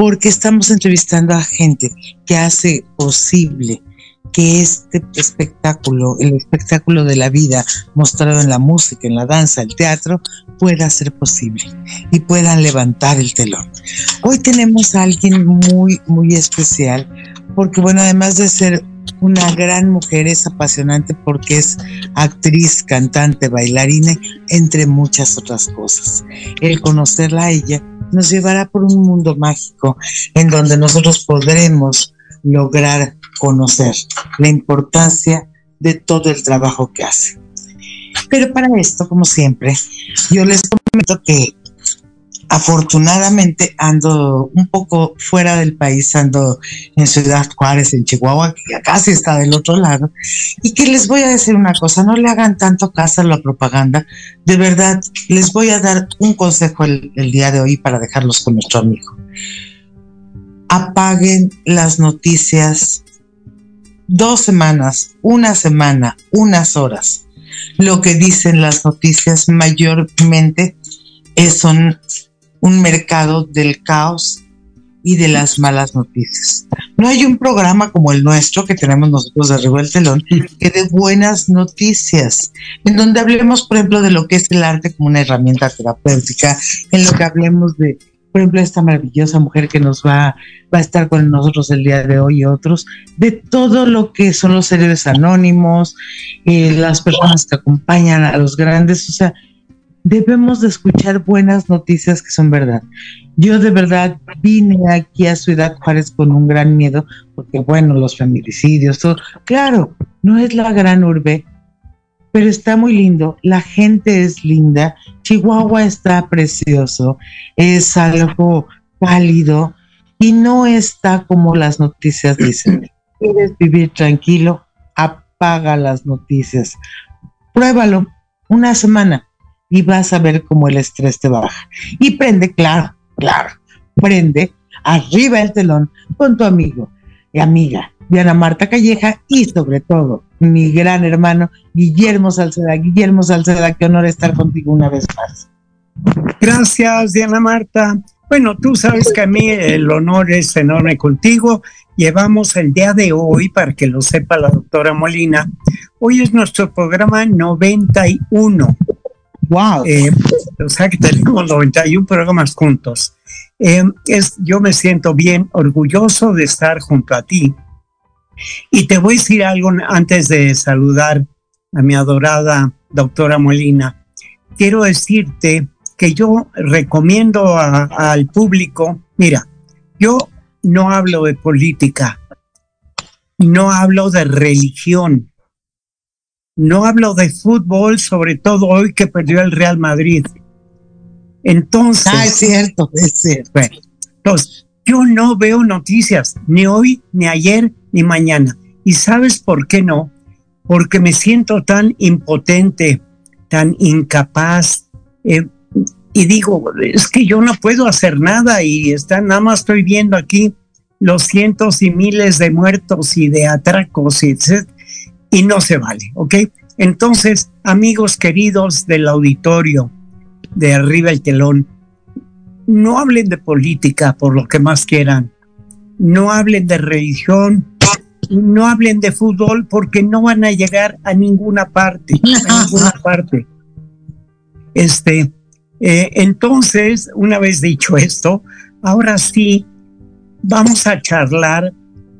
porque estamos entrevistando a gente que hace posible que este espectáculo, el espectáculo de la vida mostrado en la música, en la danza, el teatro, pueda ser posible y puedan levantar el telón. Hoy tenemos a alguien muy, muy especial porque, bueno, además de ser una gran mujer, es apasionante porque es actriz, cantante, bailarina, entre muchas otras cosas. El conocerla a ella nos llevará por un mundo mágico en donde nosotros podremos lograr conocer la importancia de todo el trabajo que hace. Pero para esto, como siempre, yo les comento que afortunadamente ando un poco fuera del país, ando en Ciudad Juárez, en Chihuahua, que ya casi está del otro lado, y que les voy a decir una cosa, no le hagan tanto caso a la propaganda, de verdad, les voy a dar un consejo el, día de hoy para dejarlos con nuestro amigo. Apaguen las noticias dos semanas, una semana, unas horas. Lo que dicen las noticias mayormente son un mercado del caos y de las malas noticias. No hay un programa como el nuestro que tenemos nosotros de arriba del telón que dé buenas noticias, en donde hablemos, por ejemplo, de lo que es el arte como una herramienta terapéutica, en lo que hablemos de, por ejemplo, esta maravillosa mujer que nos va, va a estar con nosotros el día de hoy y otros, de todo lo que son los héroes anónimos, eh, las personas que acompañan a los grandes, o sea, debemos de escuchar buenas noticias que son verdad. Yo de verdad vine aquí a Ciudad Juárez con un gran miedo, porque bueno, los feminicidios, todo, claro, no es la gran urbe, pero está muy lindo, la gente es linda, Chihuahua está precioso, es algo cálido y no está como las noticias dicen. ¿Quieres vivir tranquilo? Apaga las noticias. Pruébalo una semana y vas a ver cómo el estrés te baja. Y prende, claro, claro, prende arriba el telón con tu amigo y amiga Diana Marta Calleja y sobre todo mi gran hermano Guillermo Salceda. Guillermo Salceda, qué honor estar contigo una vez más. Gracias, Diana Marta. Bueno, tú sabes que a mí el honor es enorme contigo. Llevamos el día de hoy, para que lo sepa la doctora Molina, hoy es nuestro programa 91. Wow. Eh, o sea que tenemos 91 programas juntos. Eh, es, yo me siento bien orgulloso de estar junto a ti y te voy a decir algo antes de saludar a mi adorada doctora Molina. Quiero decirte que yo recomiendo al público, mira, yo no hablo de política, no hablo de religión, no hablo de fútbol, sobre todo hoy que perdió el Real Madrid. Entonces. Ah, es cierto, es cierto. entonces, yo no veo noticias, ni hoy, ni ayer, ni mañana. ¿Y sabes por qué no? Porque me siento tan impotente, tan incapaz. Eh, y digo, es que yo no puedo hacer nada y está, nada más estoy viendo aquí los cientos y miles de muertos y de atracos y, y no se vale, ¿ok? Entonces, amigos queridos del auditorio de arriba el telón, no hablen de política por lo que más quieran, no hablen de religión, no hablen de fútbol porque no van a llegar a ninguna parte, a ninguna parte. Este, eh, entonces, una vez dicho esto, ahora sí vamos a charlar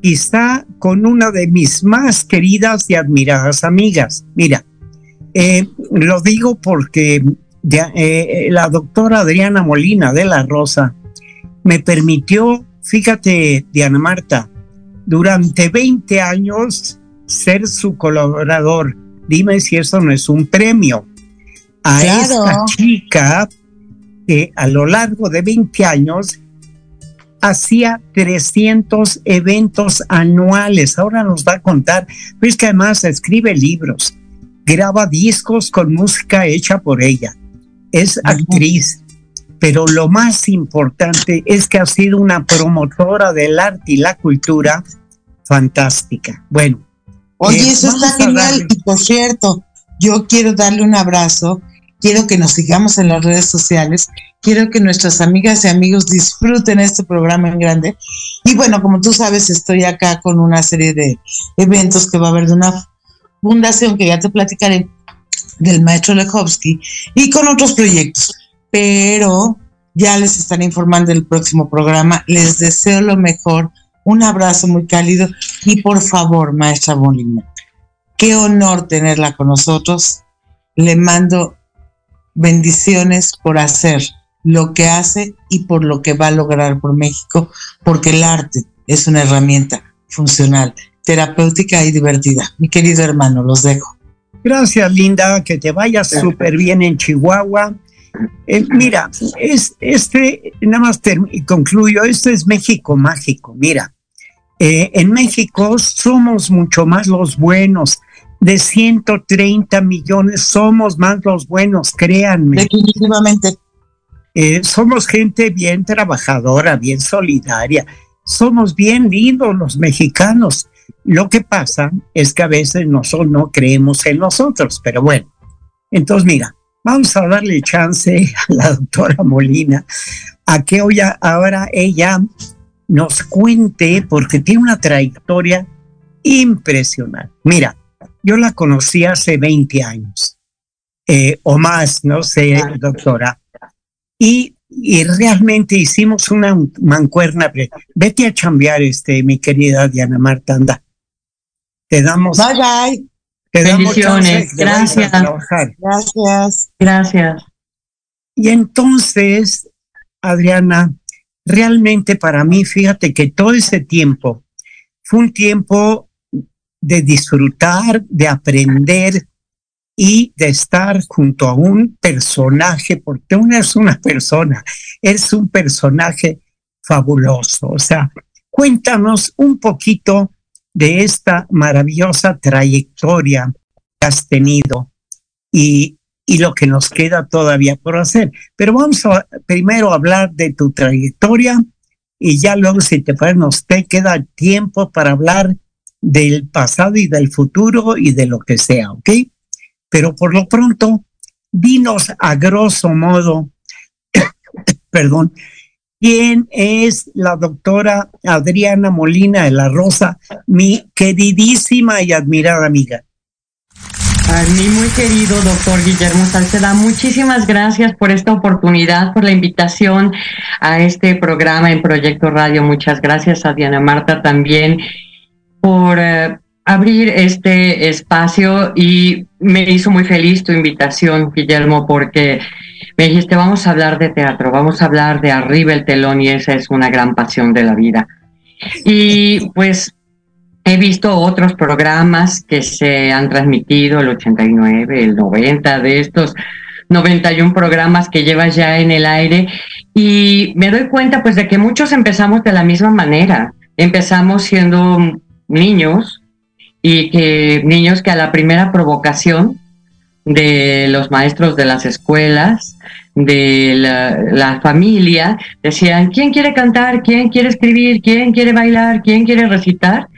quizá con una de mis más queridas y admiradas amigas. Mira, eh, lo digo porque eh, la doctora Adriana Molina de la Rosa me permitió, fíjate, Diana Marta, durante 20 años ser su colaborador. Dime si eso no es un premio. A esta chica que a lo largo de 20 años hacía 300 eventos anuales. Ahora nos va a contar, pero es que además escribe libros, graba discos con música hecha por ella, es actriz, pero lo más importante es que ha sido una promotora del arte y la cultura fantástica. Bueno. Oye, eh, eso está genial. Y por cierto, yo quiero darle un abrazo, quiero que nos sigamos en las redes sociales, quiero que nuestras amigas y amigos disfruten este programa en grande. Y bueno, como tú sabes, estoy acá con una serie de eventos que va a haber de una fundación que ya te platicaré del maestro Lechowski y con otros proyectos. Pero ya les están informando del próximo programa. Les deseo lo mejor un abrazo muy cálido y por favor, maestra Molina, qué honor tenerla con nosotros. Le mando bendiciones por hacer lo que hace y por lo que va a lograr por México, porque el arte es una herramienta funcional, terapéutica y divertida. Mi querido hermano, los dejo. Gracias, Linda, que te vayas súper bien en Chihuahua. Eh, mira, es, este, nada más concluyo, esto es México mágico. Mira, eh, en México somos mucho más los buenos. De 130 millones somos más los buenos, créanme. Definitivamente. Eh, somos gente bien trabajadora, bien solidaria. Somos bien lindos los mexicanos. Lo que pasa es que a veces nosotros no creemos en nosotros, pero bueno. Entonces, mira, vamos a darle chance a la doctora Molina a que hoy ahora ella nos cuente, porque tiene una trayectoria impresionante. Mira, yo la conocí hace 20 años eh, o más, no sé, doctora, y, realmente hicimos una mancuerna. Vete a chambear, este, mi querida Diana Marta, anda. Te damos. Bye, bye. Te Bendiciones. Gracias. Gracias. Gracias. Y entonces, Adriana, realmente para mí, fíjate que todo ese tiempo fue un tiempo de disfrutar, de aprender y de estar junto a un personaje, porque uno es una persona, es un personaje fabuloso. O sea, cuéntanos un poquito de esta maravillosa trayectoria que has tenido y, y lo que nos queda todavía por hacer. Pero vamos a primero hablar de tu trayectoria y ya luego, si te parece, nos queda tiempo para hablar del pasado y del futuro y de lo que sea, ¿ok? Pero por lo pronto, dinos a grosso modo, perdón, quién es la doctora Adriana Molina de la Rosa, mi queridísima y admirada amiga. A mí muy querido doctor Guillermo Salceda, muchísimas gracias por esta oportunidad, por la invitación a este programa en Proyecto Radio. Muchas gracias a Diana Marta también por eh, abrir este espacio y me hizo muy feliz tu invitación, Guillermo, porque me dijiste, vamos a hablar de teatro, vamos a hablar de arriba el telón y esa es una gran pasión de la vida. Y pues he visto otros programas que se han transmitido, el 89, el 90 de estos 91 programas que llevas ya en el aire y me doy cuenta pues de que muchos empezamos de la misma manera. Empezamos siendo niños y que niños que a la primera provocación de los maestros de las escuelas, de la, familia, decían, ¿quién quiere cantar? ¿quién quiere escribir? ¿quién quiere bailar? ¿quién quiere recitar?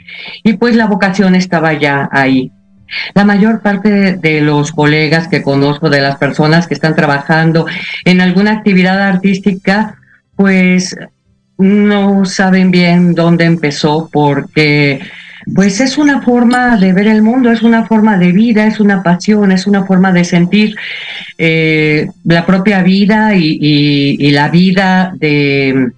Y pues la vocación estaba ya ahí. La mayor parte de los colegas que conozco, de las personas que están trabajando en alguna actividad artística, pues no saben bien dónde empezó porque pues es una forma de ver el mundo, es una forma de vida, es una pasión, es una forma de sentir eh, la propia vida y, la vida de,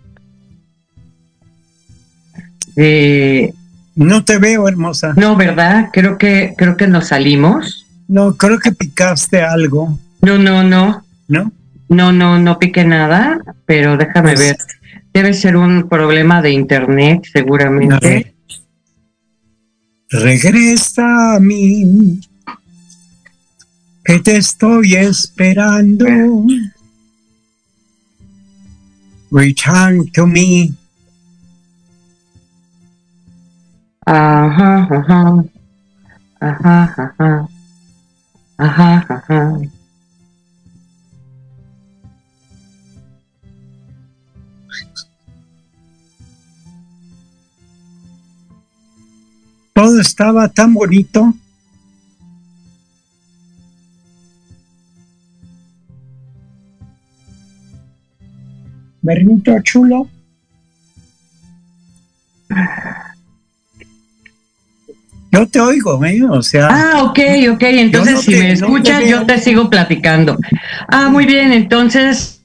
No te veo, hermosa. No, ¿verdad? Creo que, creo que nos salimos. No, creo que picaste algo. No, no, no. ¿No? No, no, no piqué nada, pero déjame pues ver. Debe ser un problema de internet, seguramente. Regresa a mí, que te estoy esperando. Return to me. Todo estaba tan bonito. Bernito chulo. Yo te oigo, ¿eh? O sea. Ah, ok, ok. Entonces, si me escuchas, yo te sigo platicando. Ah, muy bien. Entonces,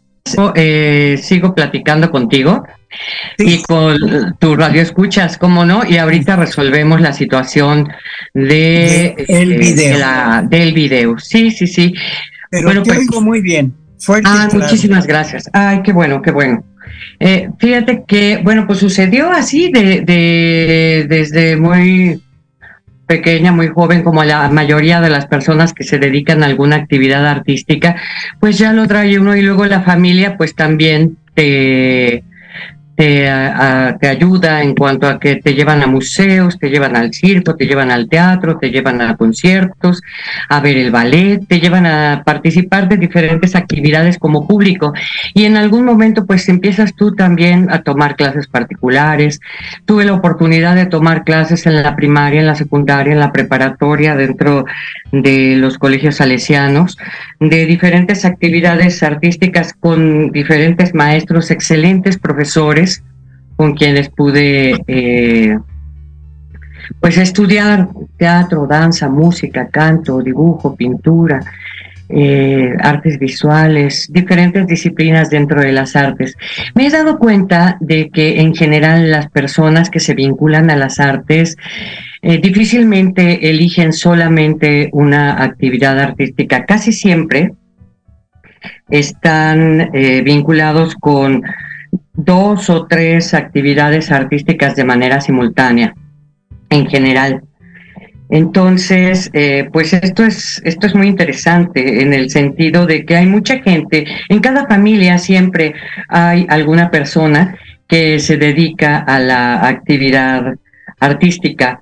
eh, sigo platicando contigo y con tu radio escuchas, ¿cómo no? Y ahorita resolvemos la situación de, el eh, video. del video. Sí, sí, sí. Pero bueno, te pues, muy bien. ah, muchísimas gracias. Ay, qué bueno, qué bueno. Eh, fíjate que, bueno, pues sucedió así de, de, desde muy pequeña, muy joven, como la mayoría de las personas que se dedican a alguna actividad artística, pues ya lo trae uno y luego la familia pues también te, te, ayuda en cuanto a que te llevan a museos, te llevan al circo, te llevan al teatro, te llevan a conciertos, a ver el ballet, te llevan a participar de diferentes actividades como público. Y en algún momento pues empiezas tú también a tomar clases particulares. Tuve la oportunidad de tomar clases en la primaria, en la secundaria, en la preparatoria, dentro de los colegios salesianos, de diferentes actividades artísticas con diferentes maestros, excelentes profesores con quienes pude eh, pues estudiar teatro, danza, música, canto, dibujo, pintura, eh, artes visuales, diferentes disciplinas dentro de las artes. Me he dado cuenta de que en general las personas que se vinculan a las artes eh, difícilmente eligen solamente una actividad artística, casi siempre están vinculados con dos o tres actividades artísticas de manera simultánea, en general. Entonces, eh, pues esto es, esto es muy interesante en el sentido de que hay mucha gente, en cada familia siempre hay alguna persona que se dedica a la actividad artística.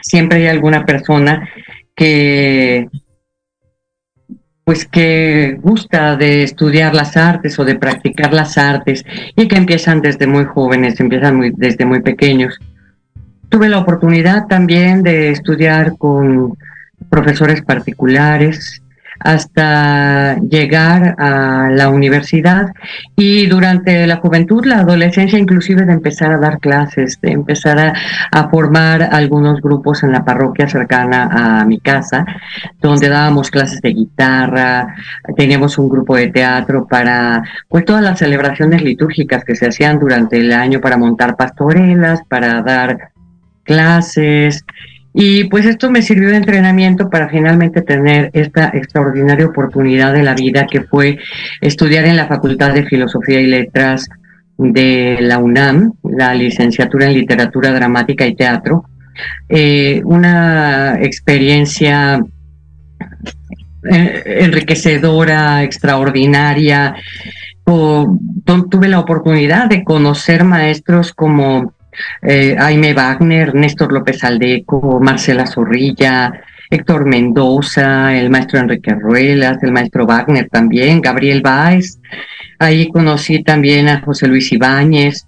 Siempre hay alguna persona que pues que gusta de estudiar las artes o de practicar las artes y que empiezan desde muy jóvenes, empiezan muy, desde muy pequeños. Tuve la oportunidad también de estudiar con profesores particulares hasta llegar a la universidad. Y durante la juventud, la adolescencia, inclusive de empezar a dar clases, de empezar a, formar algunos grupos en la parroquia cercana a mi casa, donde dábamos clases de guitarra, teníamos un grupo de teatro para pues todas las celebraciones litúrgicas que se hacían durante el año para montar pastorelas, para dar clases y pues esto me sirvió de entrenamiento para finalmente tener esta extraordinaria oportunidad de la vida que fue estudiar en la Facultad de Filosofía y Letras de la UNAM, la licenciatura en Literatura Dramática y Teatro. Eh, una experiencia eh, enriquecedora, extraordinaria. tuve la oportunidad de conocer maestros como eh, Jaime Wagner, Néstor López Aldeco, Marcela Zorrilla, Héctor Mendoza, el maestro Enrique Ruelas, el maestro Wagner también, Gabriel Báez. Ahí conocí también a José Luis Ibáñez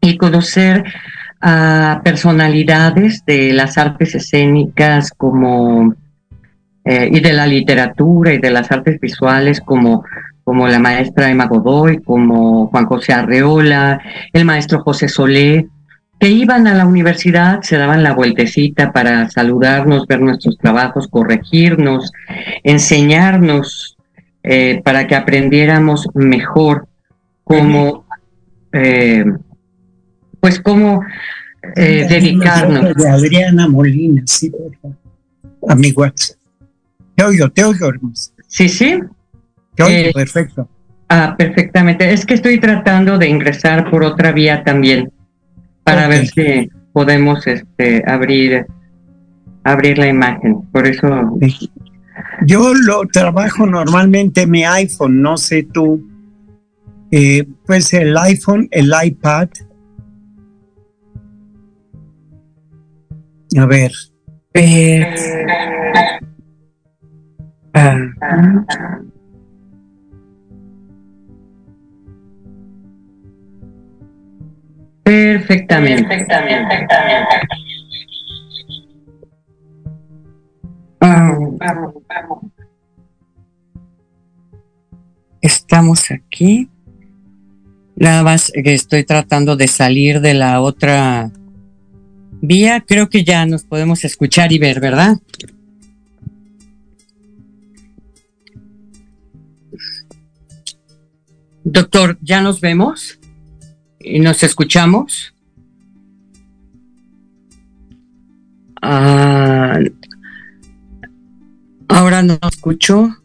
y conocer a personalidades de las artes escénicas como eh, y de la literatura y de las artes visuales como como la maestra Emma Godoy, como Juan José Arreola, el maestro José Solé, que iban a la universidad, se daban la vueltecita para saludarnos, ver nuestros trabajos, corregirnos, enseñarnos eh, para que aprendiéramos mejor cómo, eh, pues cómo eh, dedicarnos. De Adriana Molina, sí, por favor. A mi WhatsApp. Te oigo, te oigo, hermoso. Sí, sí. Te oigo, perfecto. Ah, perfectamente. Es que estoy tratando de ingresar por otra vía también para ver si podemos este, abrir, abrir la imagen. Por eso. Yo lo trabajo normalmente en mi iPhone, no sé tú. Eh, pues el iPhone, el iPad. A ver. Eh, Perfectamente. Perfectamente. Estamos aquí. Nada más que estoy tratando de salir de la otra vía. Creo que ya nos podemos escuchar y ver, ¿verdad? Doctor, ¿ya nos vemos? Y nos escuchamos. Ah, ahora no escucho.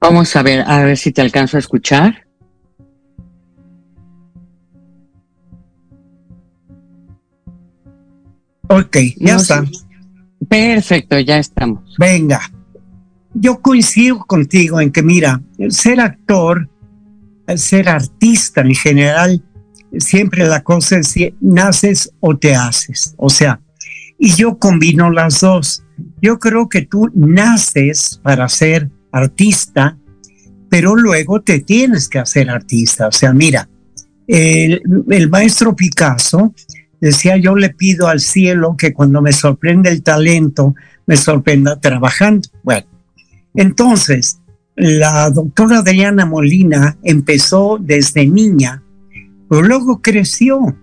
Vamos a ver, a ver si te alcanzo a escuchar. Ok, ya está. Perfecto, ya estamos. Venga, yo coincido contigo en que, mira, ser actor, ser artista en general, siempre la cosa es si naces o te haces. O sea, y yo combino las dos. Yo creo que tú naces para ser artista, pero luego te tienes que hacer artista. O sea, mira, el, el maestro Picasso Decía, yo le pido al cielo que cuando me sorprende el talento, me sorprenda trabajando. Bueno, entonces, la doctora Adriana Molina empezó desde niña, pero luego creció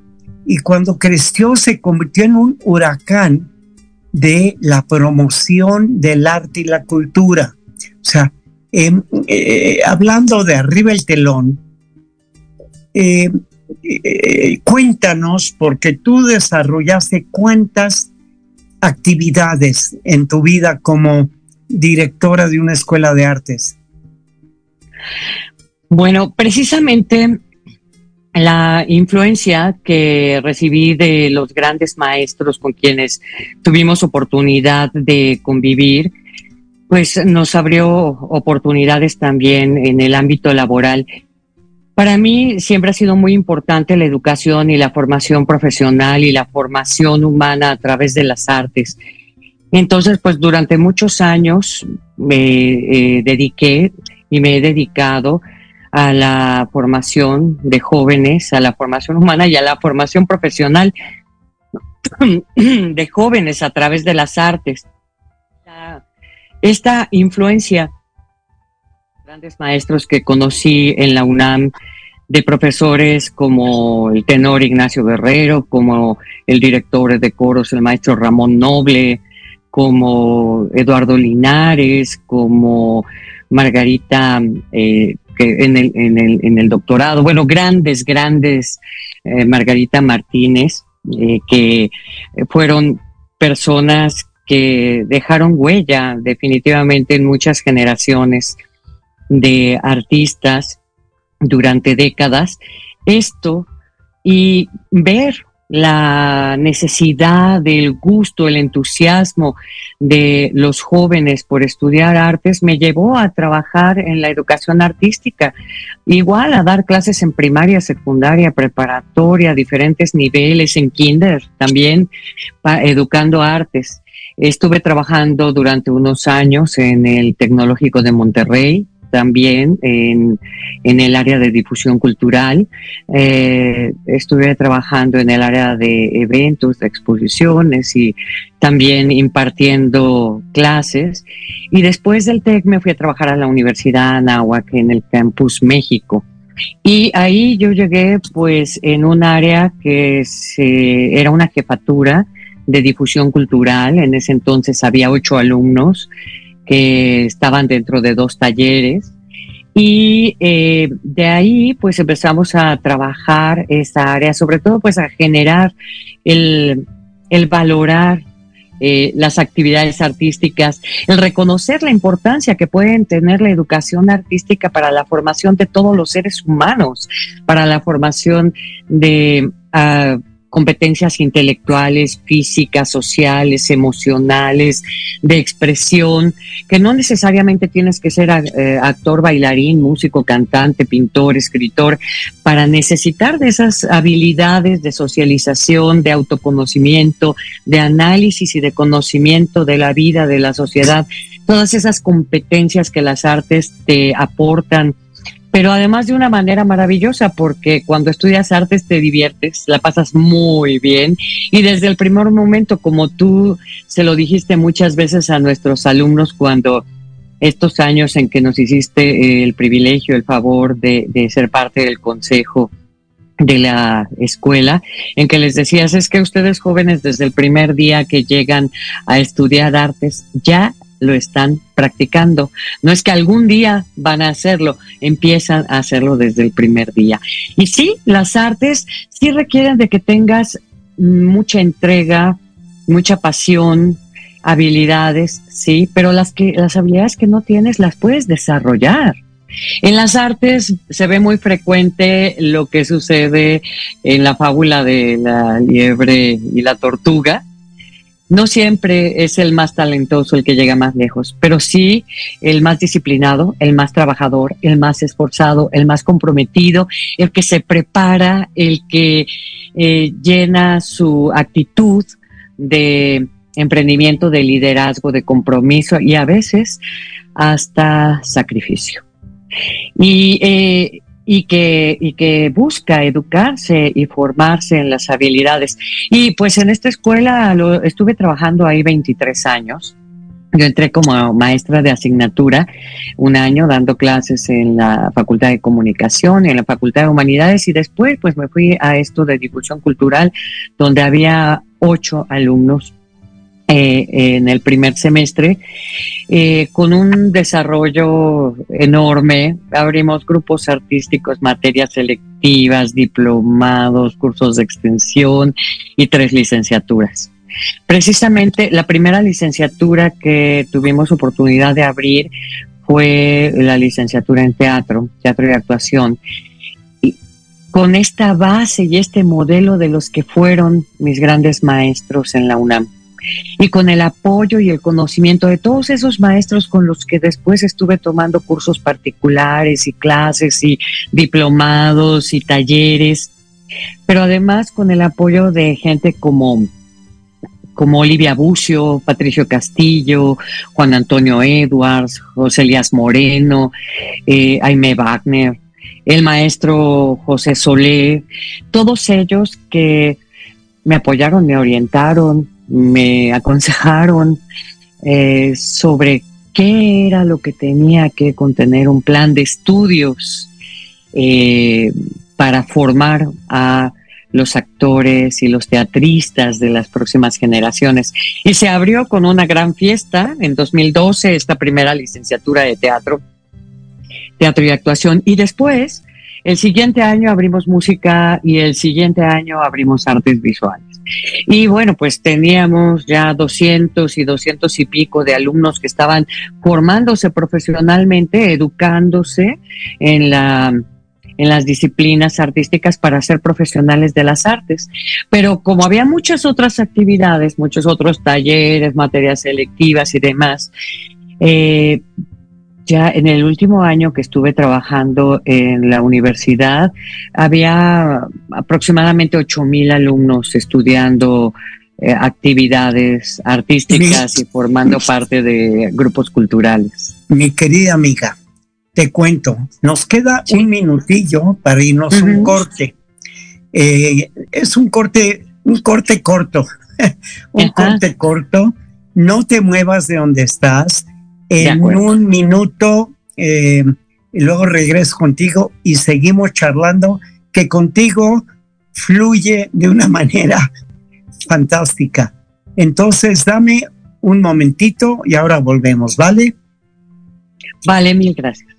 y cuando creció se convirtió en un huracán de la promoción del arte y la cultura. O sea, em, eh, hablando de arriba el telón, eh, eh, cuéntanos, porque tú desarrollaste cuántas actividades en tu vida como directora de una escuela de artes. Bueno, precisamente la influencia que recibí de los grandes maestros con quienes tuvimos oportunidad de convivir, pues nos abrió oportunidades también en el ámbito laboral. Para mí siempre ha sido muy importante la educación y la formación profesional y la formación humana a través de las artes. Entonces, pues durante muchos años me eh, dediqué y me he dedicado a la formación de jóvenes, a la formación humana y a la formación profesional de jóvenes a través de las artes. Esta influencia, grandes maestros que conocí en la UNAM, de profesores como el tenor Ignacio Guerrero, como el director de coros, el maestro Ramón Noble, como Eduardo Linares, como Margarita eh, que en el, en, el, en el doctorado, bueno, grandes, grandes, eh, Margarita Martínez, eh, que fueron personas que dejaron huella definitivamente en muchas generaciones de artistas durante décadas. Esto y ver la necesidad, del gusto, el entusiasmo de los jóvenes por estudiar artes me llevó a trabajar en la educación artística, igual a dar clases en primaria, secundaria, preparatoria, diferentes niveles, en kinder también, educando artes. Estuve trabajando durante unos años en el Tecnológico de Monterrey, también en, el área de difusión cultural. Eh, estuve trabajando en el área de eventos, de exposiciones y también impartiendo clases. Y después del TEC me fui a trabajar a la Universidad Anáhuac en el Campus México. Y ahí yo llegué pues en un área que era una jefatura de difusión cultural. En ese entonces había ocho alumnos que estaban dentro de dos talleres. Y eh, de ahí pues empezamos a trabajar esa área, sobre todo pues a generar el, el valorar eh, las actividades artísticas, el reconocer la importancia que pueden tener la educación artística para la formación de todos los seres humanos, para la formación de... Uh, competencias intelectuales, físicas, sociales, emocionales, de expresión, que no necesariamente tienes que ser eh, actor, bailarín, músico, cantante, pintor, escritor, para necesitar de esas habilidades de socialización, de autoconocimiento, de análisis y de conocimiento de la vida, de la sociedad, todas esas competencias que las artes te aportan pero además de una manera maravillosa, porque cuando estudias artes te diviertes, la pasas muy bien y desde el primer momento, como tú se lo dijiste muchas veces a nuestros alumnos cuando estos años en que nos hiciste el privilegio, el favor de, de ser parte del consejo de la escuela, en que les decías, es que ustedes jóvenes desde el primer día que llegan a estudiar artes ya lo están practicando. No es que algún día van a hacerlo, empiezan a hacerlo desde el primer día. Y sí, las artes sí requieren de que tengas mucha entrega, mucha pasión, habilidades, sí, pero las que las habilidades que no tienes las puedes desarrollar. En las artes se ve muy frecuente lo que sucede en la fábula de la liebre y la tortuga, no siempre es el más talentoso el que llega más lejos, pero sí el más disciplinado, el más trabajador, el más esforzado, el más comprometido, el que se prepara, el que eh, llena su actitud de emprendimiento, de liderazgo, de compromiso y a veces hasta sacrificio. Y eh, y que, y que busca educarse y formarse en las habilidades. Y pues en esta escuela lo, estuve trabajando ahí 23 años. Yo entré como maestra de asignatura un año dando clases en la Facultad de Comunicación en la Facultad de Humanidades y después pues me fui a esto de difusión cultural donde había ocho alumnos eh, en el primer semestre, eh, con un desarrollo enorme. Abrimos grupos artísticos, materias selectivas, diplomados, cursos de extensión y tres licenciaturas. Precisamente la primera licenciatura que tuvimos oportunidad de abrir fue la licenciatura en teatro, teatro y actuación con esta base y este modelo de los que fueron mis grandes maestros en la UNAM y con el apoyo y el conocimiento de todos esos maestros con los que después estuve tomando cursos particulares y clases y diplomados y talleres, pero además con el apoyo de gente como como Olivia Bucio, Patricio Castillo, Juan Antonio Edwards, José Elías Moreno, eh, Aime Wagner, el maestro José Solé, todos ellos que me apoyaron, me orientaron, me aconsejaron eh, sobre qué era lo que tenía que contener un plan de estudios eh, para formar a los actores y los teatristas de las próximas generaciones. Y se abrió con una gran fiesta en 2012, esta primera licenciatura de teatro, teatro y actuación. Y después, el siguiente año abrimos música y el siguiente año abrimos artes visuales. Y bueno, pues teníamos ya 200 y 200 y pico de alumnos que estaban formándose profesionalmente, educándose en la en las disciplinas artísticas para ser profesionales de las artes. Pero como había muchas otras actividades, muchos otros talleres, materias selectivas y demás, eh, ya en el último año que estuve trabajando en la universidad, había aproximadamente ocho mil alumnos estudiando eh, actividades artísticas y formando parte de grupos culturales. Mi querida amiga, te cuento, nos queda un minutillo para irnos a un corte. Eh, es un corte, un corte corto, un corte corto. No te muevas de donde estás en un minuto eh, y luego regreso contigo y seguimos charlando, que contigo fluye de una manera fantástica. Entonces, dame un momentito y ahora volvemos, ¿vale? Vale, mil gracias.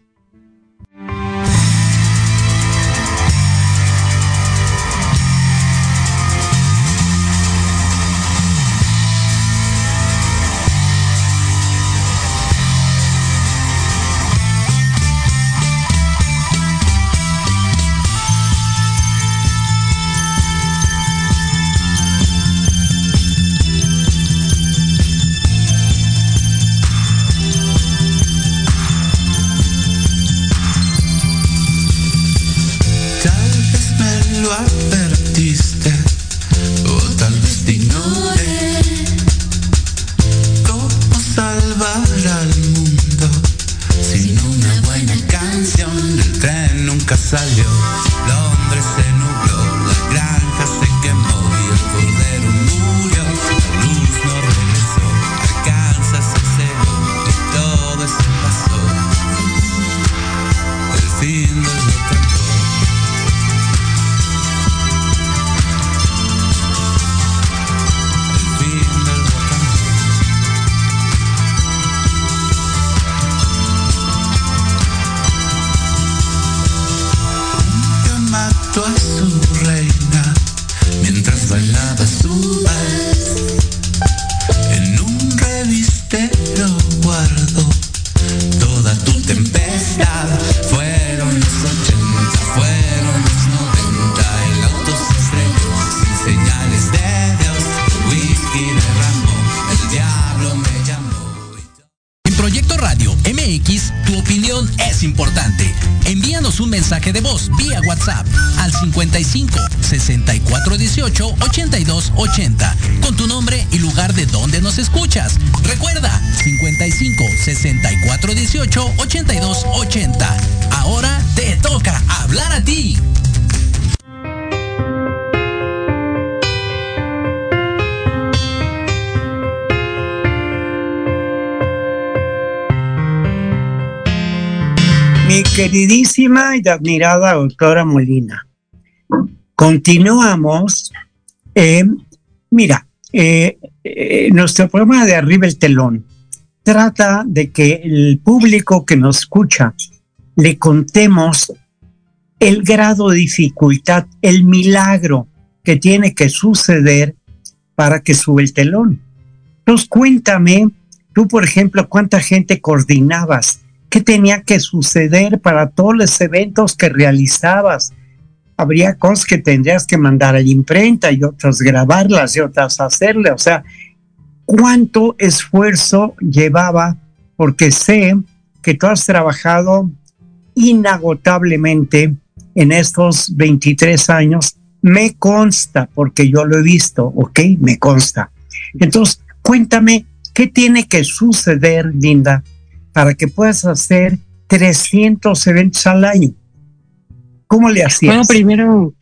Queridísima y admirada doctora Molina. Continuamos. Eh, mira, eh, eh, nuestro programa de Arriba el Telón trata de que el público que nos escucha le contemos el grado de dificultad, el milagro que tiene que suceder para que sube el telón. Entonces cuéntame, tú por ejemplo, cuánta gente coordinabas, qué tenía que suceder para todos los eventos que realizabas, habría cosas que tendrías que mandar a la imprenta y otras grabarlas y otras hacerle. O sea, ¿cuánto esfuerzo llevaba? Porque sé que tú has trabajado inagotablemente en estos 23 años. Me consta, porque yo lo he visto, ¿ok? Me consta. Entonces, cuéntame, ¿qué tiene que suceder, Linda, para que puedas hacer 300 eventos al año? ¿Cómo le hacías? Bueno, primero,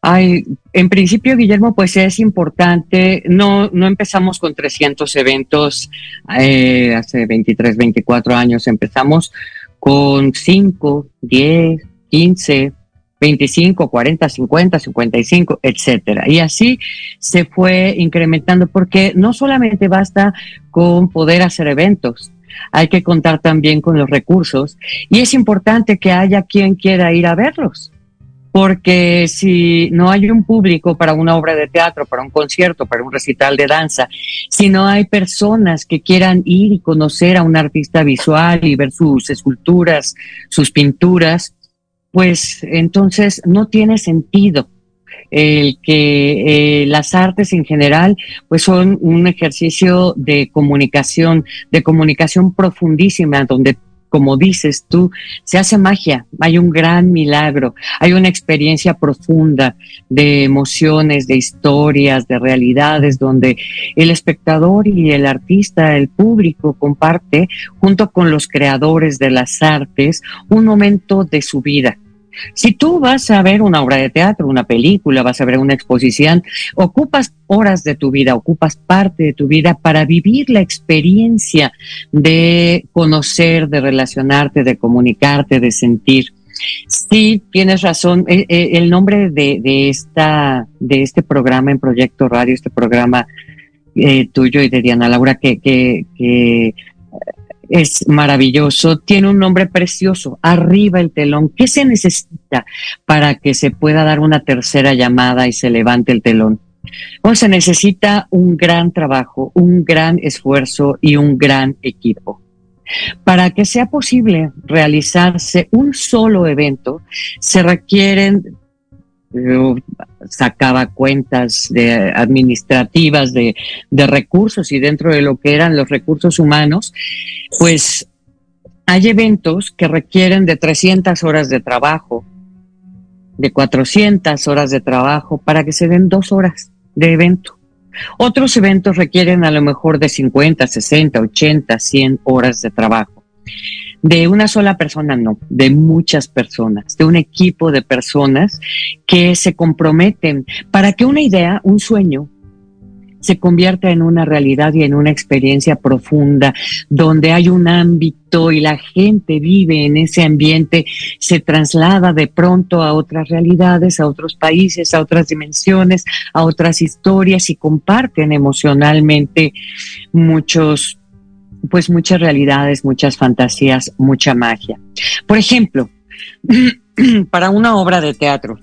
hay, en principio, Guillermo, pues es importante, no, no empezamos con 300 eventos eh, hace 23, 24 años, empezamos con 5, 10, 15, 25, 40, 50, 55, etcétera. Y así se fue incrementando porque no solamente basta con poder hacer eventos, hay que contar también con los recursos y es importante que haya quien quiera ir a verlos porque si no hay un público para una obra de teatro, para un concierto, para un recital de danza, si no hay personas que quieran ir y conocer a un artista visual y ver sus esculturas, sus pinturas, pues entonces no tiene sentido el que eh, las artes en general pues son un ejercicio de comunicación, de comunicación profundísima, donde como dices tú, se hace magia, hay un gran milagro, hay una experiencia profunda de emociones, de historias, de realidades, donde el espectador y el artista, el público comparte, junto con los creadores de las artes, un momento de su vida si tú vas a ver una obra de teatro, una película, vas a ver una exposición, ocupas horas de tu vida, ocupas parte de tu vida para vivir la experiencia de conocer, de relacionarte, de comunicarte, de sentir. Sí, tienes razón. Eh, eh, el nombre de, esta, de este programa en Proyecto Radio, este programa eh, tuyo y de Diana Laura, que, que es maravilloso, tiene un nombre precioso, arriba el telón. ¿Qué se necesita para que se pueda dar una tercera llamada y se levante el telón? Bueno, se necesita un gran trabajo, un gran esfuerzo y un gran equipo. Para que sea posible realizarse un solo evento, se requieren yo sacaba cuentas de, administrativas de, de, recursos y dentro de lo que eran los recursos humanos, pues hay eventos que requieren de 300 horas de trabajo, de 400 horas de trabajo para que se den dos horas de evento. Otros eventos requieren a lo mejor de 50, 60, 80, 100 horas de trabajo. De una sola persona, no, de muchas personas, de un equipo de personas que se comprometen para que una idea, un sueño, se convierta en una realidad y en una experiencia profunda, donde hay un ámbito y la gente vive en ese ambiente, se traslada de pronto a otras realidades, a otros países, a otras dimensiones, a otras historias y comparten emocionalmente muchos pues muchas realidades, muchas fantasías, mucha magia. Por ejemplo, para una obra de teatro,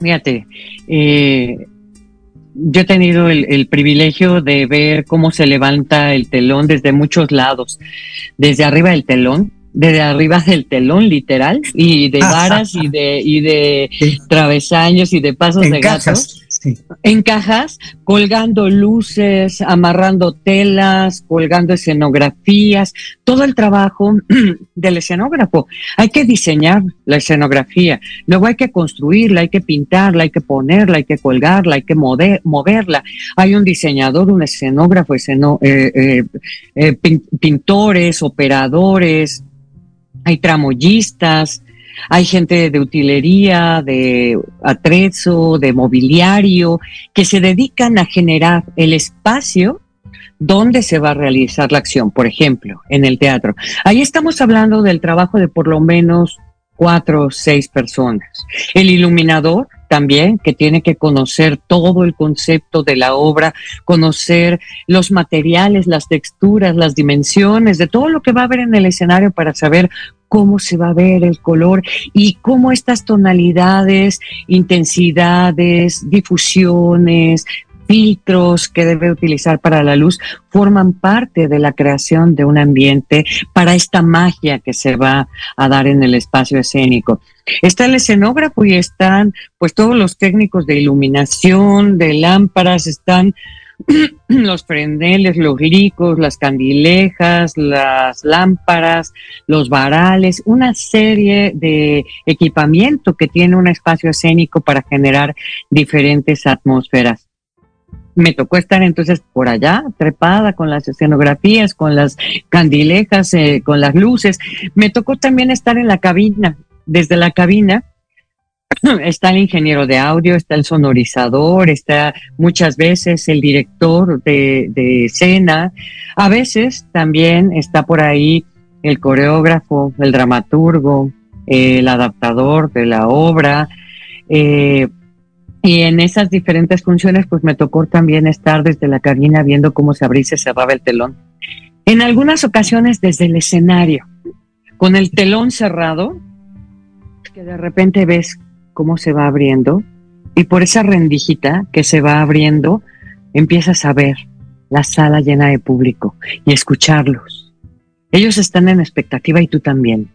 fíjate, eh, yo he tenido el, privilegio de ver cómo se levanta el telón desde muchos lados, desde arriba del telón, desde arriba del telón literal y de varas y de y de travesaños y de pasos de gatos en cajas, colgando luces, amarrando telas, colgando escenografías, todo el trabajo del escenógrafo. Hay que diseñar la escenografía, luego hay que construirla, hay que pintarla, hay que ponerla, hay que colgarla, hay que moverla. Hay un diseñador, un escenógrafo, esceno, eh, eh, eh, pintores, operadores, hay tramoyistas, hay gente de utilería, de atrezo, de mobiliario, que se dedican a generar el espacio donde se va a realizar la acción, por ejemplo, en el teatro. Ahí estamos hablando del trabajo de por lo menos cuatro o seis personas. El iluminador también, que tiene que conocer todo el concepto de la obra, conocer los materiales, las texturas, las dimensiones, de todo lo que va a haber en el escenario para saber cómo se va a ver el color y cómo estas tonalidades, intensidades, difusiones, filtros que debe utilizar para la luz forman parte de la creación de un ambiente para esta magia que se va a dar en el espacio escénico. Está el escenógrafo y están pues todos los técnicos de iluminación, de lámparas, están los freneles, los licos, las candilejas, las lámparas, los varales, una serie de equipamiento que tiene un espacio escénico para generar diferentes atmósferas. Me tocó estar entonces por allá, trepada con las escenografías, con las candilejas, eh, con las luces. Me tocó también estar en la cabina. Desde la cabina está el ingeniero de audio, está el sonorizador, está muchas veces el director de, escena, a veces también está por ahí el coreógrafo, el dramaturgo, el adaptador de la obra. Eh, y en esas diferentes funciones, pues me tocó también estar desde la cabina viendo cómo se abría y se cerraba el telón. En algunas ocasiones desde el escenario, con el telón cerrado, que de repente ves cómo se va abriendo y por esa rendijita que se va abriendo empiezas a ver la sala llena de público y escucharlos. Ellos están en expectativa y tú también,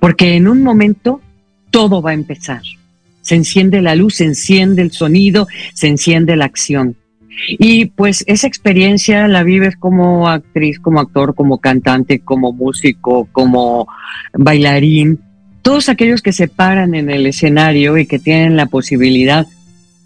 porque en un momento todo va a empezar. Se enciende la luz, se enciende el sonido, se enciende la acción. Y pues esa experiencia la vives como actriz, como actor, como cantante, como músico, como bailarín, todos aquellos que se paran en el escenario y que tienen la posibilidad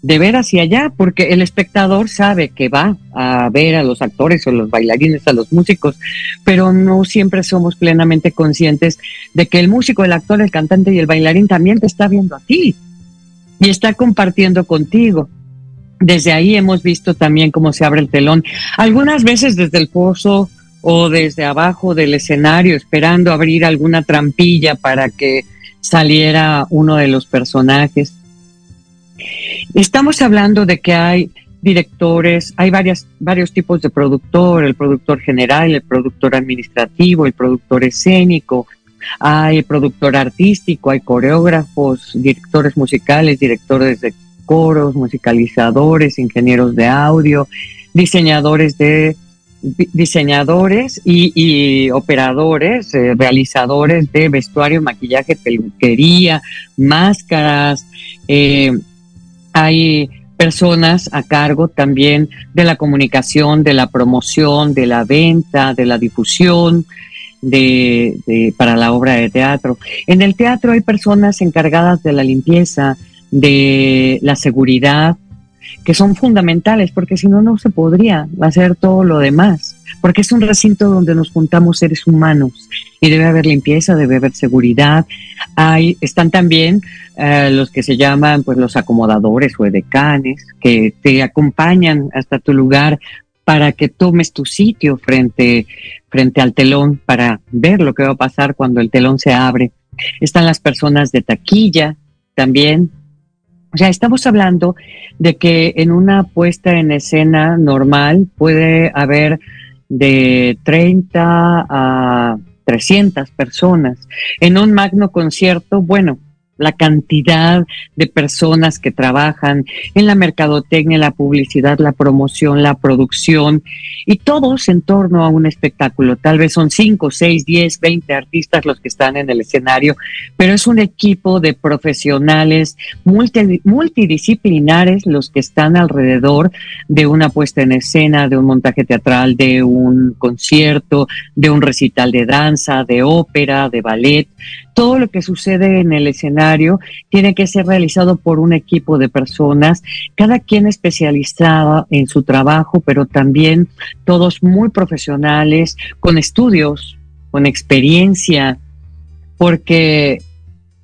de ver hacia allá, porque el espectador sabe que va a ver a los actores o los bailarines, a los músicos, pero no siempre somos plenamente conscientes de que el músico, el actor, el cantante y el bailarín también te está viendo a ti y está compartiendo contigo. Desde ahí hemos visto también cómo se abre el telón, algunas veces desde el pozo o desde abajo del escenario esperando abrir alguna trampilla para que saliera uno de los personajes. Estamos hablando de que hay directores, hay varias, varios tipos de productor, el productor general, el productor administrativo, el productor escénico, hay productor artístico, hay coreógrafos, directores musicales, directores de coros, musicalizadores, ingenieros de audio, diseñadores de diseñadores y, operadores, eh, realizadores de vestuario, maquillaje, peluquería, máscaras. Eh, hay personas a cargo también de la comunicación, de la promoción, de la venta, de la difusión. De, para la obra de teatro. En el teatro hay personas encargadas de la limpieza, de la seguridad, que son fundamentales, porque si no, no se podría hacer todo lo demás, porque es un recinto donde nos juntamos seres humanos y debe haber limpieza, debe haber seguridad. Hay, están también eh, los que se llaman pues los acomodadores o edecanes, que te acompañan hasta tu lugar para que tomes tu sitio frente, frente al telón para ver lo que va a pasar cuando el telón se abre. Están las personas de taquilla también, o sea, estamos hablando de que en una puesta en escena normal puede haber de 30 a 300 personas. En un magno concierto, bueno, la cantidad de personas que trabajan en la mercadotecnia, la publicidad, la promoción, la producción y todos en torno a un espectáculo. Tal vez son 5, 6, 10, 20 artistas los que están en el escenario, pero es un equipo de profesionales multidisciplinares los que están alrededor de una puesta en escena, de un montaje teatral, de un concierto, de un recital de danza, de ópera, de ballet todo lo que sucede en el escenario tiene que ser realizado por un equipo de personas, cada quien especializada en su trabajo, pero también todos muy profesionales, con estudios, con experiencia, porque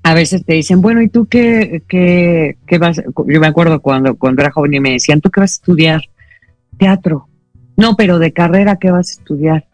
a veces te dicen, bueno, ¿y tú qué, qué, qué vas? Yo me acuerdo cuando, cuando era joven y me decían, ¿tú qué vas a estudiar? Teatro. No, pero de carrera, ¿qué vas a estudiar?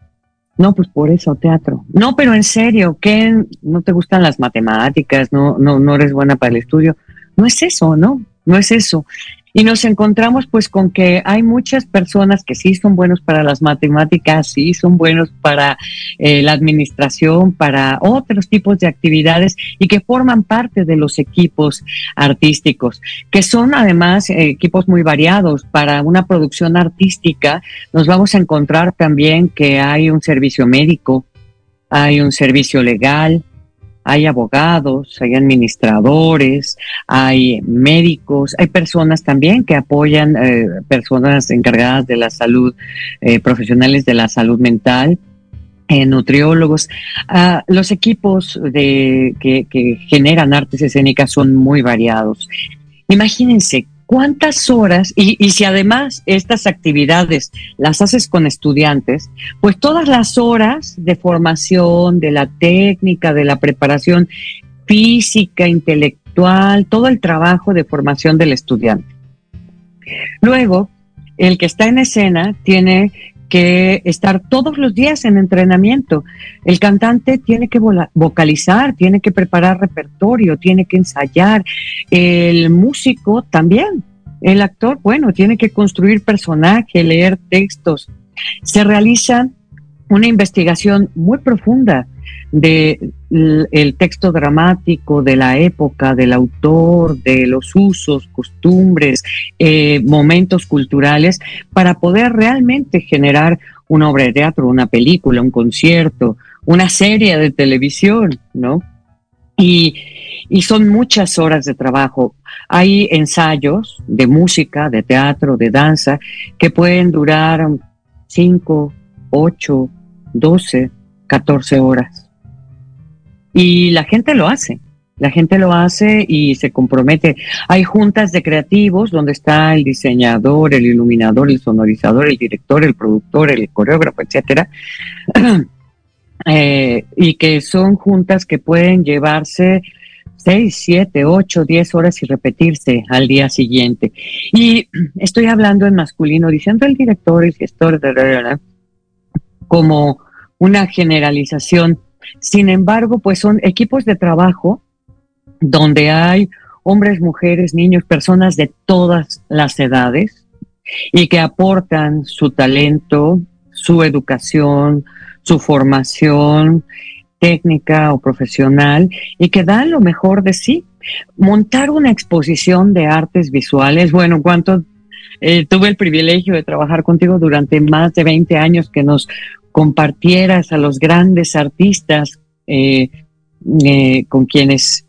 No, pues por eso, teatro. No, pero en serio, ¿qué? ¿No te gustan las matemáticas? ¿No, no, no eres buena para el estudio? No es eso, ¿no? No es eso. Y nos encontramos pues con que hay muchas personas que sí son buenos para las matemáticas, sí son buenos para eh, la administración, para otros tipos de actividades y que forman parte de los equipos artísticos, que son además eh, equipos muy variados. Para una producción artística nos vamos a encontrar también que hay un servicio médico, hay un servicio legal, hay abogados, hay administradores, hay médicos, hay personas también que apoyan, eh, personas encargadas de la salud, eh, profesionales de la salud mental, eh, nutriólogos. Ah, los equipos de, que, que generan artes escénicas son muy variados. Imagínense ¿Cuántas horas? Y, si además estas actividades las haces con estudiantes, pues todas las horas de formación, de la técnica, de la preparación física, intelectual, todo el trabajo de formación del estudiante. Luego, el que está en escena tiene que estar todos los días en entrenamiento. El cantante tiene que vocalizar, tiene que preparar repertorio, tiene que ensayar. El músico también. El actor, bueno, tiene que construir personaje, leer textos. Se realiza una investigación muy profunda de el texto dramático de la época, del autor, de los usos, costumbres, eh, momentos culturales, para poder realmente generar una obra de teatro, una película, un concierto, una serie de televisión, ¿no? Y, y son muchas horas de trabajo. Hay ensayos de música, de teatro, de danza, que pueden durar 5, 8, 12, 14 horas. Y la gente lo hace, la gente lo hace y se compromete. Hay juntas de creativos donde está el diseñador, el iluminador, el sonorizador, el director, el productor, el coreógrafo, etcétera. eh, y que son juntas que pueden llevarse seis, siete, ocho, diez horas y repetirse al día siguiente. Y estoy hablando en masculino, diciendo el director, el gestor, como una generalización sin embargo, pues son equipos de trabajo donde hay hombres, mujeres, niños, personas de todas las edades y que aportan su talento, su educación, su formación técnica o profesional y que dan lo mejor de sí. Montar una exposición de artes visuales, bueno, cuánto eh, tuve el privilegio de trabajar contigo durante más de 20 años que nos compartieras a los grandes artistas eh, eh, con quienes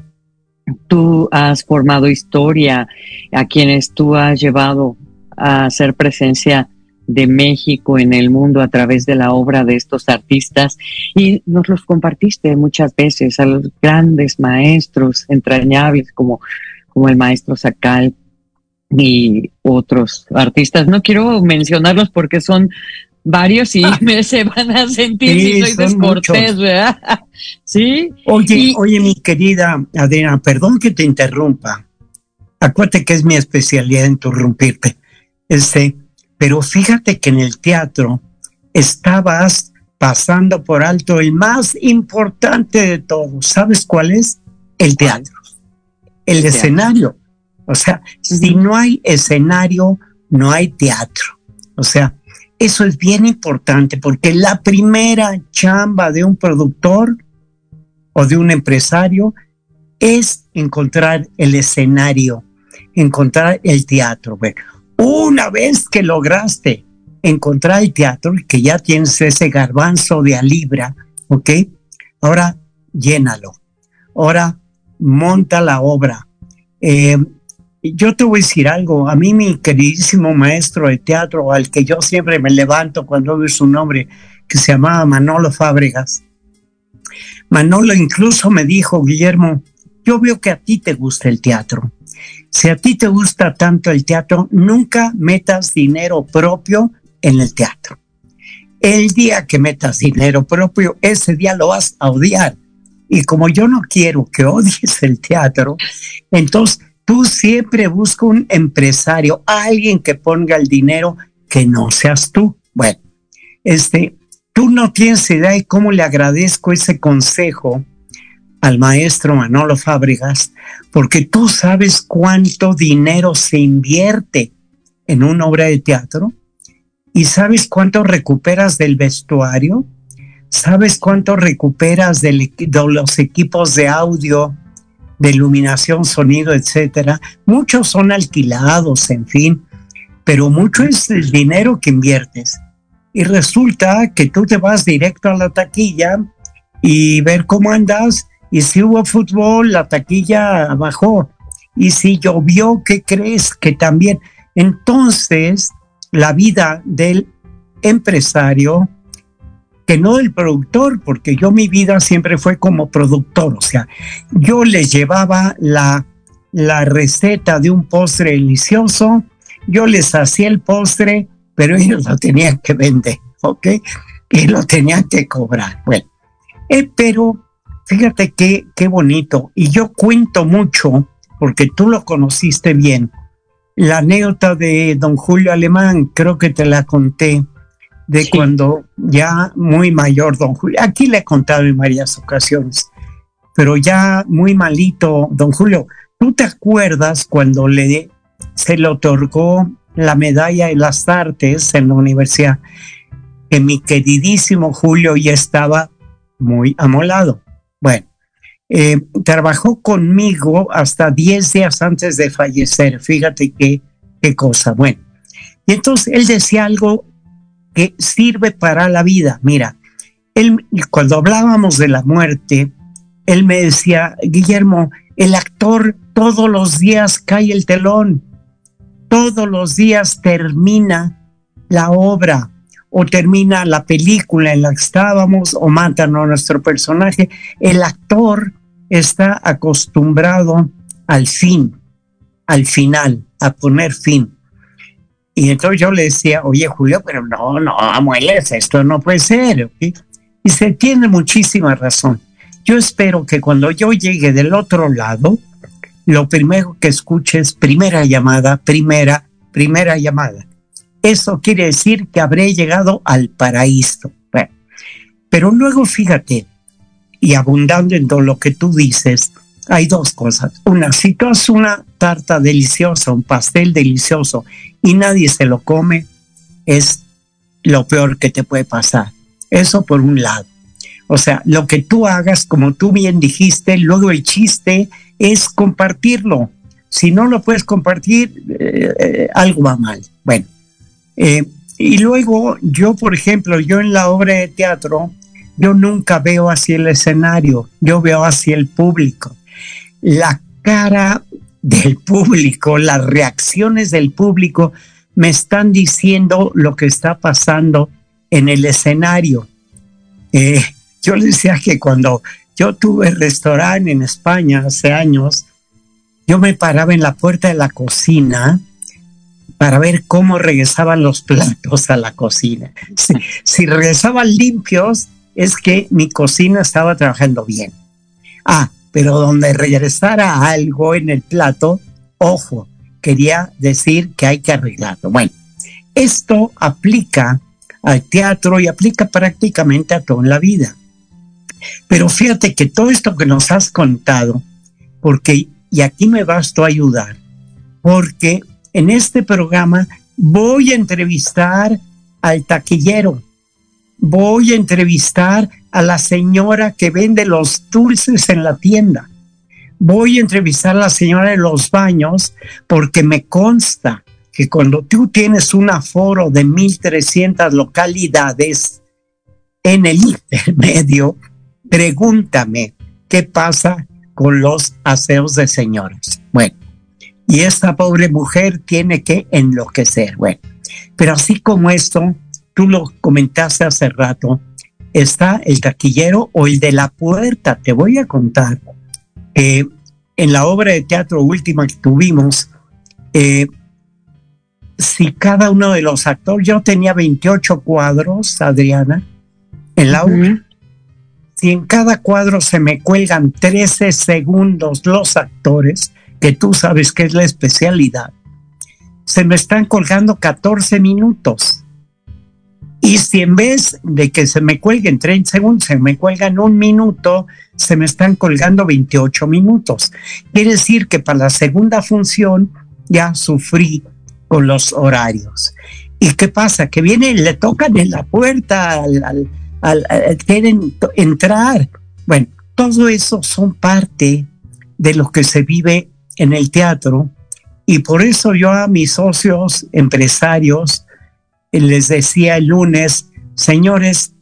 tú has formado historia, a quienes tú has llevado a hacer presencia de México en el mundo a través de la obra de estos artistas y nos los compartiste muchas veces a los grandes maestros entrañables como, como el maestro Sacal y otros artistas. No quiero mencionarlos porque son varios y me se van a sentir si soy descortés, ¿verdad? sí. Oye, oye, mi querida Adriana, perdón que te interrumpa. Acuérdate que es mi especialidad interrumpirte. Este, pero fíjate que en el teatro estabas pasando por alto el más importante de todos. ¿Sabes cuál es? El teatro. El, escenario. O sea, si no hay escenario, no hay teatro. O sea, eso es bien importante porque la primera chamba de un productor o de un empresario es encontrar el escenario, encontrar el teatro. Una vez que lograste encontrar el teatro, que ya tienes ese garbanzo de a libra, ¿ok? Ahora llénalo. Ahora monta la obra. Eh, yo te voy a decir algo, a mí mi queridísimo maestro de teatro, al que yo siempre me levanto cuando veo su nombre, que se llamaba Manolo Fábregas, Manolo incluso me dijo, Guillermo, yo veo que a ti te gusta el teatro. Si a ti te gusta tanto el teatro, nunca metas dinero propio en el teatro. El día que metas dinero propio, ese día lo vas a odiar. Y como yo no quiero que odies el teatro, entonces Tú siempre busca un empresario, alguien que ponga el dinero que no seas tú. Bueno, este, tú no tienes idea de cómo le agradezco ese consejo al maestro Manolo Fábregas, porque tú sabes cuánto dinero se invierte en una obra de teatro y sabes cuánto recuperas del vestuario, sabes cuánto recuperas de los equipos de audio, de iluminación, sonido, etcétera. Muchos son alquilados, en fin, pero mucho es el dinero que inviertes. Y resulta que tú te vas directo a la taquilla y ver cómo andas y si hubo fútbol, la taquilla bajó. Y si llovió, ¿qué crees? Que también. Entonces, la vida del empresario, que no del productor, porque yo mi vida siempre fue como productor, o sea, yo les llevaba la, la receta de un postre delicioso, yo les hacía el postre, pero ellos lo tenían que vender, ¿ok? Y lo tenían que cobrar. Bueno, eh, pero Fíjate qué, qué bonito. Y yo cuento mucho, porque tú lo conociste bien, la anécdota de don Julio Alemán, creo que te la conté, de cuando ya muy mayor don Julio, aquí le he contado en varias ocasiones, pero ya muy malito, don Julio, ¿tú te acuerdas cuando le, se le otorgó la medalla de las artes en la universidad? Que mi queridísimo Julio ya estaba muy amolado. Bueno, eh, trabajó conmigo hasta 10 días antes de fallecer. Fíjate qué, qué cosa. Bueno, y entonces él decía algo que sirve para la vida. Mira, él, cuando hablábamos de la muerte, él me decía, Guillermo, el actor todos los días cae el telón, todos los días termina la obra o termina la película en la que estábamos o matan a nuestro personaje. El actor está acostumbrado al fin, al final, a poner fin. Y entonces yo le decía, oye Julio, pero no, no, amueles, esto no puede ser. Y se tiene muchísima razón. Yo espero que cuando yo llegue del otro lado, lo primero que escuches, primera llamada, primera, primera llamada eso quiere decir que habré llegado al paraíso. pero luego fíjate, y abundando en todo lo que tú dices, hay dos cosas. Una, si tú haces una tarta deliciosa, un pastel delicioso y nadie se lo come, es lo peor que te puede pasar. Eso por un lado. O sea, lo que tú hagas, como tú bien dijiste, luego el chiste es compartirlo. Si no lo puedes compartir, eh, algo va mal. Bueno, eh, y luego yo, por ejemplo, yo en la obra de teatro, yo nunca veo hacia el escenario, yo veo hacia el público. La cara del público, las reacciones del público me están diciendo lo que está pasando en el escenario. Eh, yo les decía que cuando yo tuve restaurante en España hace años, yo me paraba en la puerta de la cocina para ver cómo regresaban los platos a la cocina. Si, regresaban limpios, es que mi cocina estaba trabajando bien. Ah, pero donde regresara algo en el plato, ojo, quería decir que hay que arreglarlo. Bueno, esto aplica al teatro y aplica prácticamente a toda la vida. Pero fíjate que todo esto que nos has contado, porque, y aquí me vas a ayudar, porque en este programa voy a entrevistar al taquillero, voy a entrevistar a la señora que vende los dulces en la tienda, voy a entrevistar a la señora de los baños porque me consta que cuando tú tienes un aforo de 1.300 localidades en el intermedio, pregúntame qué pasa con los aseos de señoras. Bueno, y esta pobre mujer tiene que enloquecer. Bueno, pero así como esto, tú lo comentaste hace rato, está el taquillero o el de la puerta. Te voy a contar que en la obra de teatro última que tuvimos, eh, si cada uno de los actores, yo tenía 28 cuadros, Adriana, en la obra. Si en cada cuadro se me cuelgan 13 segundos los actores, que tú sabes que es la especialidad, se me están colgando 14 minutos. Y si en vez de que se me cuelguen 30 segundos, se me cuelgan un minuto, se me están colgando 28 minutos. Quiere decir que para la segunda función ya sufrí con los horarios. ¿Y qué pasa? Que viene y le tocan en la puerta, al, quieren entrar. Bueno, todo eso son parte de lo que se vive en el teatro y por eso yo a mis socios empresarios les decía el lunes, señores,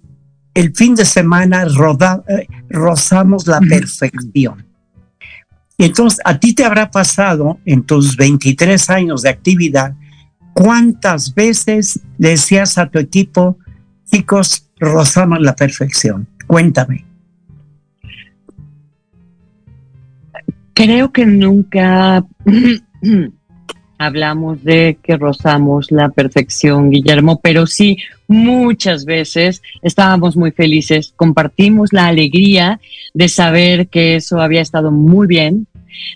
el fin de semana eh, rozamos la perfección. Entonces a ti te habrá pasado en tus 23 años de actividad, ¿cuántas veces decías a tu equipo, chicos, rozamos la perfección? Cuéntame. Creo que nunca hablamos de que rozamos la perfección, Guillermo, pero sí muchas veces estábamos muy felices, compartimos la alegría de saber que eso había estado muy bien,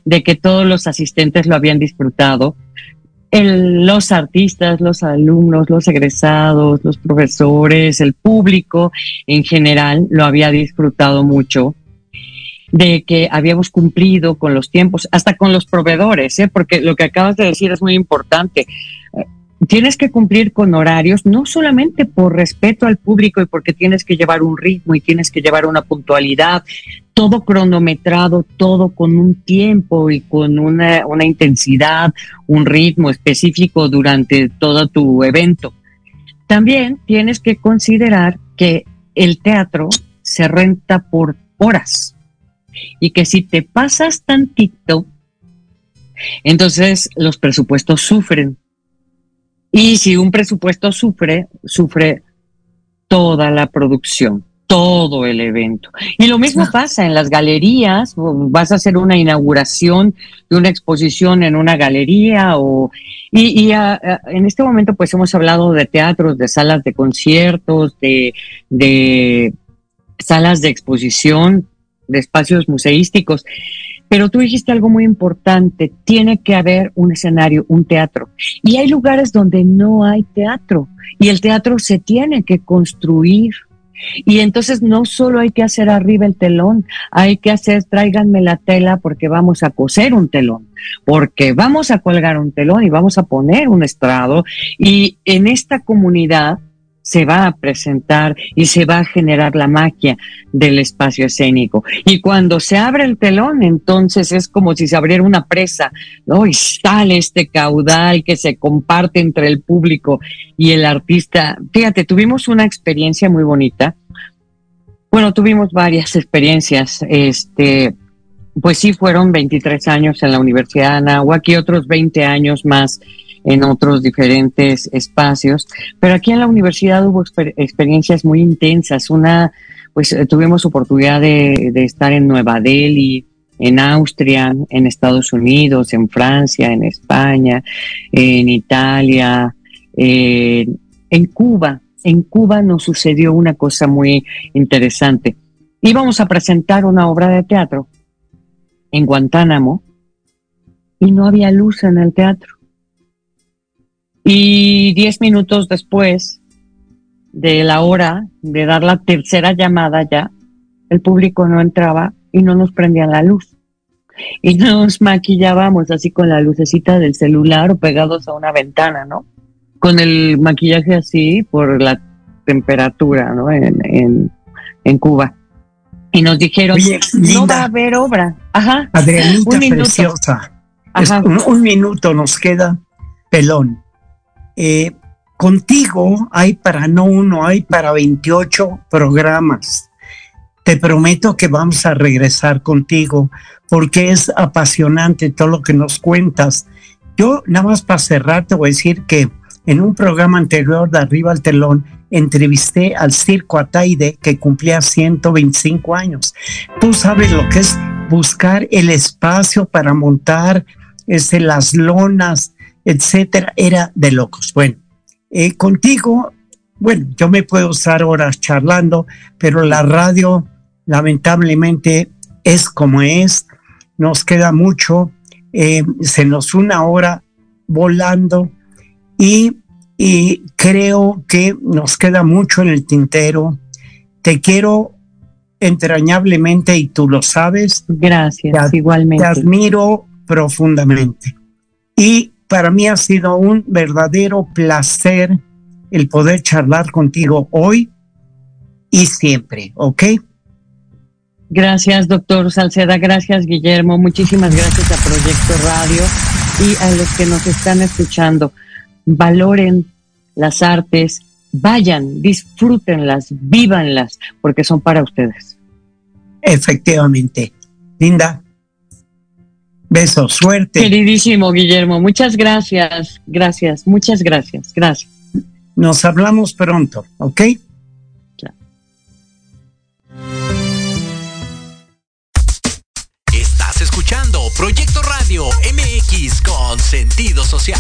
de que todos los asistentes lo habían disfrutado, los artistas, los alumnos, los egresados, los profesores, el público en general lo había disfrutado mucho de que habíamos cumplido con los tiempos, hasta con los proveedores, ¿eh? porque lo que acabas de decir es muy importante. Tienes que cumplir con horarios, no solamente por respeto al público y porque tienes que llevar un ritmo y tienes que llevar una puntualidad, todo cronometrado, todo con un tiempo y con una, una intensidad, un ritmo específico durante todo tu evento. También tienes que considerar que el teatro se renta por horas y que si te pasas tantito, entonces los presupuestos sufren. Y si un presupuesto sufre, sufre toda la producción, todo el evento. Y lo mismo pasa en las galerías, vas a hacer una inauguración de una exposición en una galería o y, en este momento pues hemos hablado de teatros, de salas de conciertos, de, de salas de exposición, de espacios museísticos. Pero tú dijiste algo muy importante, tiene que haber un escenario, un teatro. Y hay lugares donde no hay teatro y el teatro se tiene que construir. Y entonces no solo hay que hacer arriba el telón, hay que hacer, tráiganme la tela porque vamos a coser un telón, porque vamos a colgar un telón y vamos a poner un estrado. Y en esta comunidad se va a presentar y se va a generar la magia del espacio escénico. Y cuando se abre el telón, entonces es como si se abriera una presa, ¿no? Y sale este caudal que se comparte entre el público y el artista. Fíjate, tuvimos una experiencia muy bonita. Bueno, tuvimos varias experiencias. Este, pues sí, fueron 23 años en la Universidad de Anáhuac y otros 20 años más en otros diferentes espacios, pero aquí en la universidad hubo experiencias muy intensas. Una, pues eh, tuvimos oportunidad de, estar en Nueva Delhi, en Austria, en Estados Unidos, en Francia, en España, en Italia, en Cuba. En Cuba nos sucedió una cosa muy interesante. Íbamos a presentar una obra de teatro en Guantánamo y no había luz en el teatro. Y diez minutos después de la hora de dar la tercera llamada ya, el público no entraba y no nos prendían la luz. Y nos maquillábamos así con la lucecita del celular o pegados a una ventana, ¿no? Con el maquillaje así por la temperatura, ¿no? En, en, Cuba. Y nos dijeron, no va a haber obra. Ajá. Adrianita un minuto. preciosa. un minuto nos queda pelón. Eh, contigo hay para no uno, hay para 28 programas. Te prometo que vamos a regresar contigo porque es apasionante todo lo que nos cuentas. Yo nada más para cerrar te voy a decir que en un programa anterior de Arriba al Telón entrevisté al Circo Ataide que cumplía 125 años. Tú sabes lo que es buscar el espacio para montar este, las lonas, etcétera, era de locos. Bueno, eh, contigo, bueno, yo me puedo usar horas charlando, pero la radio lamentablemente es como es, nos queda mucho, eh, se nos una hora volando y y creo que nos queda mucho en el tintero. Te quiero entrañablemente y tú lo sabes. Gracias, igualmente. Te admiro profundamente. Y para mí ha sido un verdadero placer el poder charlar contigo hoy y siempre, ¿ok? Gracias, doctor Salceda. Gracias, Guillermo. Muchísimas gracias a Proyecto Radio y a los que nos están escuchando. Valoren las artes, vayan, disfrútenlas, vívanlas, porque son para ustedes. Efectivamente. Linda. Besos, suerte. Queridísimo Guillermo, muchas gracias, gracias, muchas gracias, gracias. Nos hablamos pronto, ¿ok? Estás escuchando Proyecto Radio MX con sentido social.